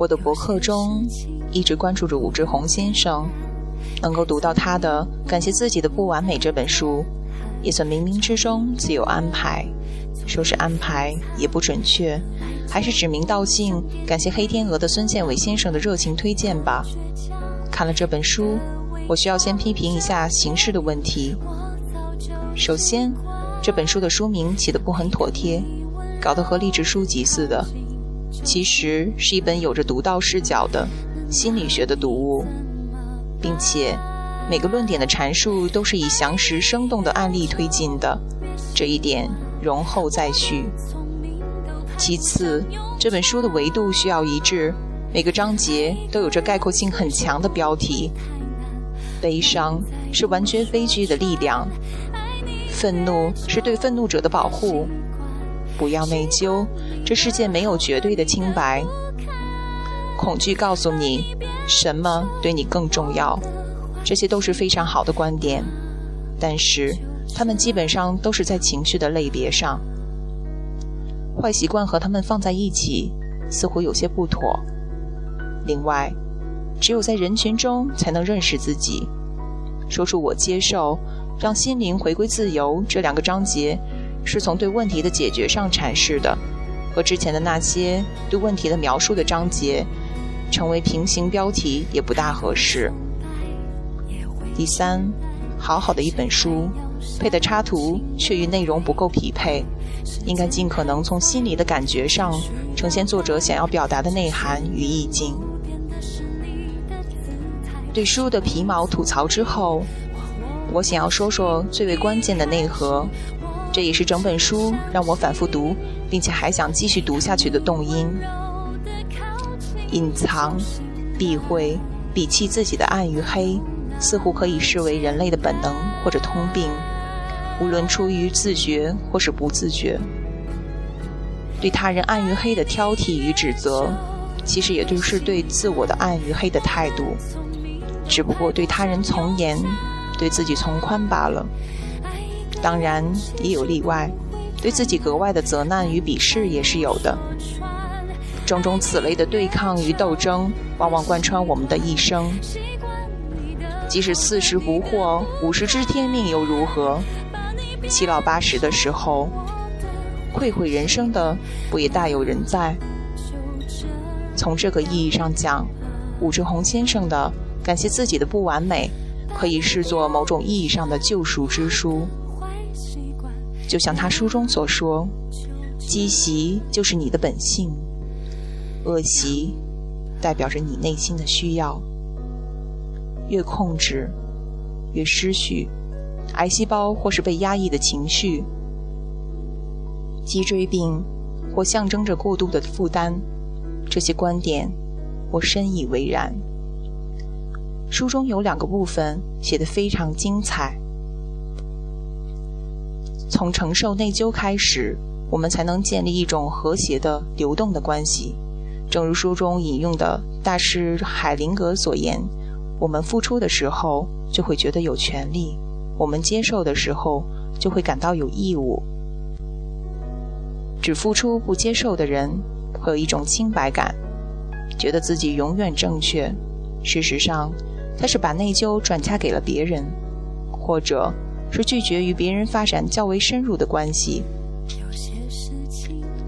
我的博客中一直关注着武志红先生，能够读到他的《感谢自己的不完美》这本书，也算冥冥之中自有安排。说是安排也不准确，还是指名道姓感谢黑天鹅的孙建伟先生的热情推荐吧。看了这本书，我需要先批评一下形式的问题。首先，这本书的书名起得不很妥帖，搞得和励志书籍似的。其实是一本有着独到视角的心理学的读物，并且每个论点的阐述都是以详实生动的案例推进的，这一点容后再叙。其次，这本书的维度需要一致，每个章节都有着概括性很强的标题。悲伤是完全悲剧的力量，愤怒是对愤怒者的保护。不要内疚，这世界没有绝对的清白。恐惧告诉你什么对你更重要，这些都是非常好的观点，但是他们基本上都是在情绪的类别上。坏习惯和他们放在一起，似乎有些不妥。另外，只有在人群中才能认识自己，说出“我接受”，让心灵回归自由这两个章节。是从对问题的解决上阐释的，和之前的那些对问题的描述的章节成为平行标题也不大合适。第三，好好的一本书，配的插图却与内容不够匹配，应该尽可能从心里的感觉上呈现作者想要表达的内涵与意境。对书的皮毛吐槽之后，我想要说说最为关键的内核。这也是整本书让我反复读，并且还想继续读下去的动因。隐藏、避讳、鄙弃自己的暗与黑，似乎可以视为人类的本能或者通病，无论出于自觉或是不自觉。对他人暗与黑的挑剔与指责，其实也就是对自我的暗与黑的态度，只不过对他人从严，对自己从宽罢了。当然也有例外，对自己格外的责难与鄙视也是有的。种种此类的对抗与斗争，往往贯穿我们的一生。即使四十不惑，五十知天命又如何？七老八十的时候，愧悔人生的不也大有人在？从这个意义上讲，武志红先生的《感谢自己的不完美》，可以视作某种意义上的救赎之书。就像他书中所说，积习就是你的本性，恶习代表着你内心的需要。越控制，越失序。癌细胞或是被压抑的情绪，脊椎病或象征着过度的负担。这些观点，我深以为然。书中有两个部分写得非常精彩。从承受内疚开始，我们才能建立一种和谐的、流动的关系。正如书中引用的大师海灵格所言：“我们付出的时候，就会觉得有权利；我们接受的时候，就会感到有义务。只付出不接受的人，会有一种清白感，觉得自己永远正确。事实上，他是把内疚转嫁给了别人，或者……”是拒绝与别人发展较为深入的关系。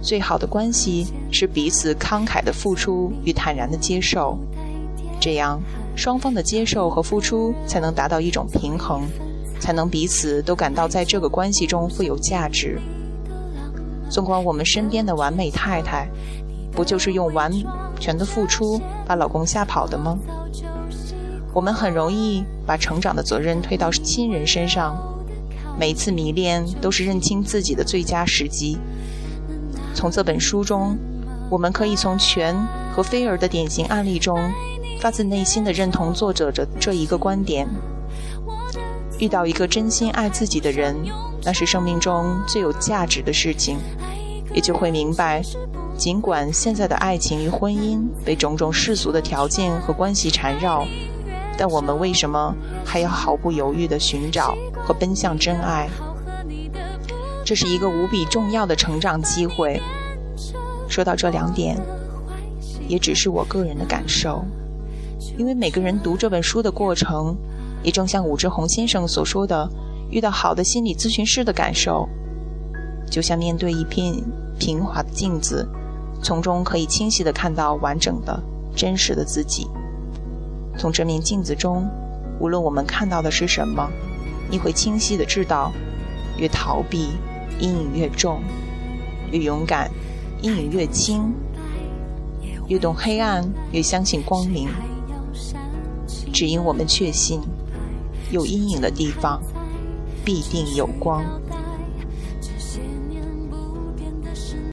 最好的关系是彼此慷慨的付出与坦然的接受，这样双方的接受和付出才能达到一种平衡，才能彼此都感到在这个关系中富有价值。纵观我们身边的完美太太，不就是用完全的付出把老公吓跑的吗？我们很容易把成长的责任推到亲人身上。每一次迷恋都是认清自己的最佳时机。从这本书中，我们可以从全和菲儿的典型案例中，发自内心的认同作者的这一个观点：遇到一个真心爱自己的人，那是生命中最有价值的事情。也就会明白，尽管现在的爱情与婚姻被种种世俗的条件和关系缠绕。但我们为什么还要毫不犹豫地寻找和奔向真爱？这是一个无比重要的成长机会。说到这两点，也只是我个人的感受，因为每个人读这本书的过程，也正像武志红先生所说的，遇到好的心理咨询师的感受，就像面对一片平滑的镜子，从中可以清晰的看到完整的、真实的自己。从这面镜子中，无论我们看到的是什么，你会清晰的知道，越逃避，阴影越重；越勇敢，阴影越轻。越懂黑暗，越相信光明。只因我们确信，有阴影的地方，必定有光。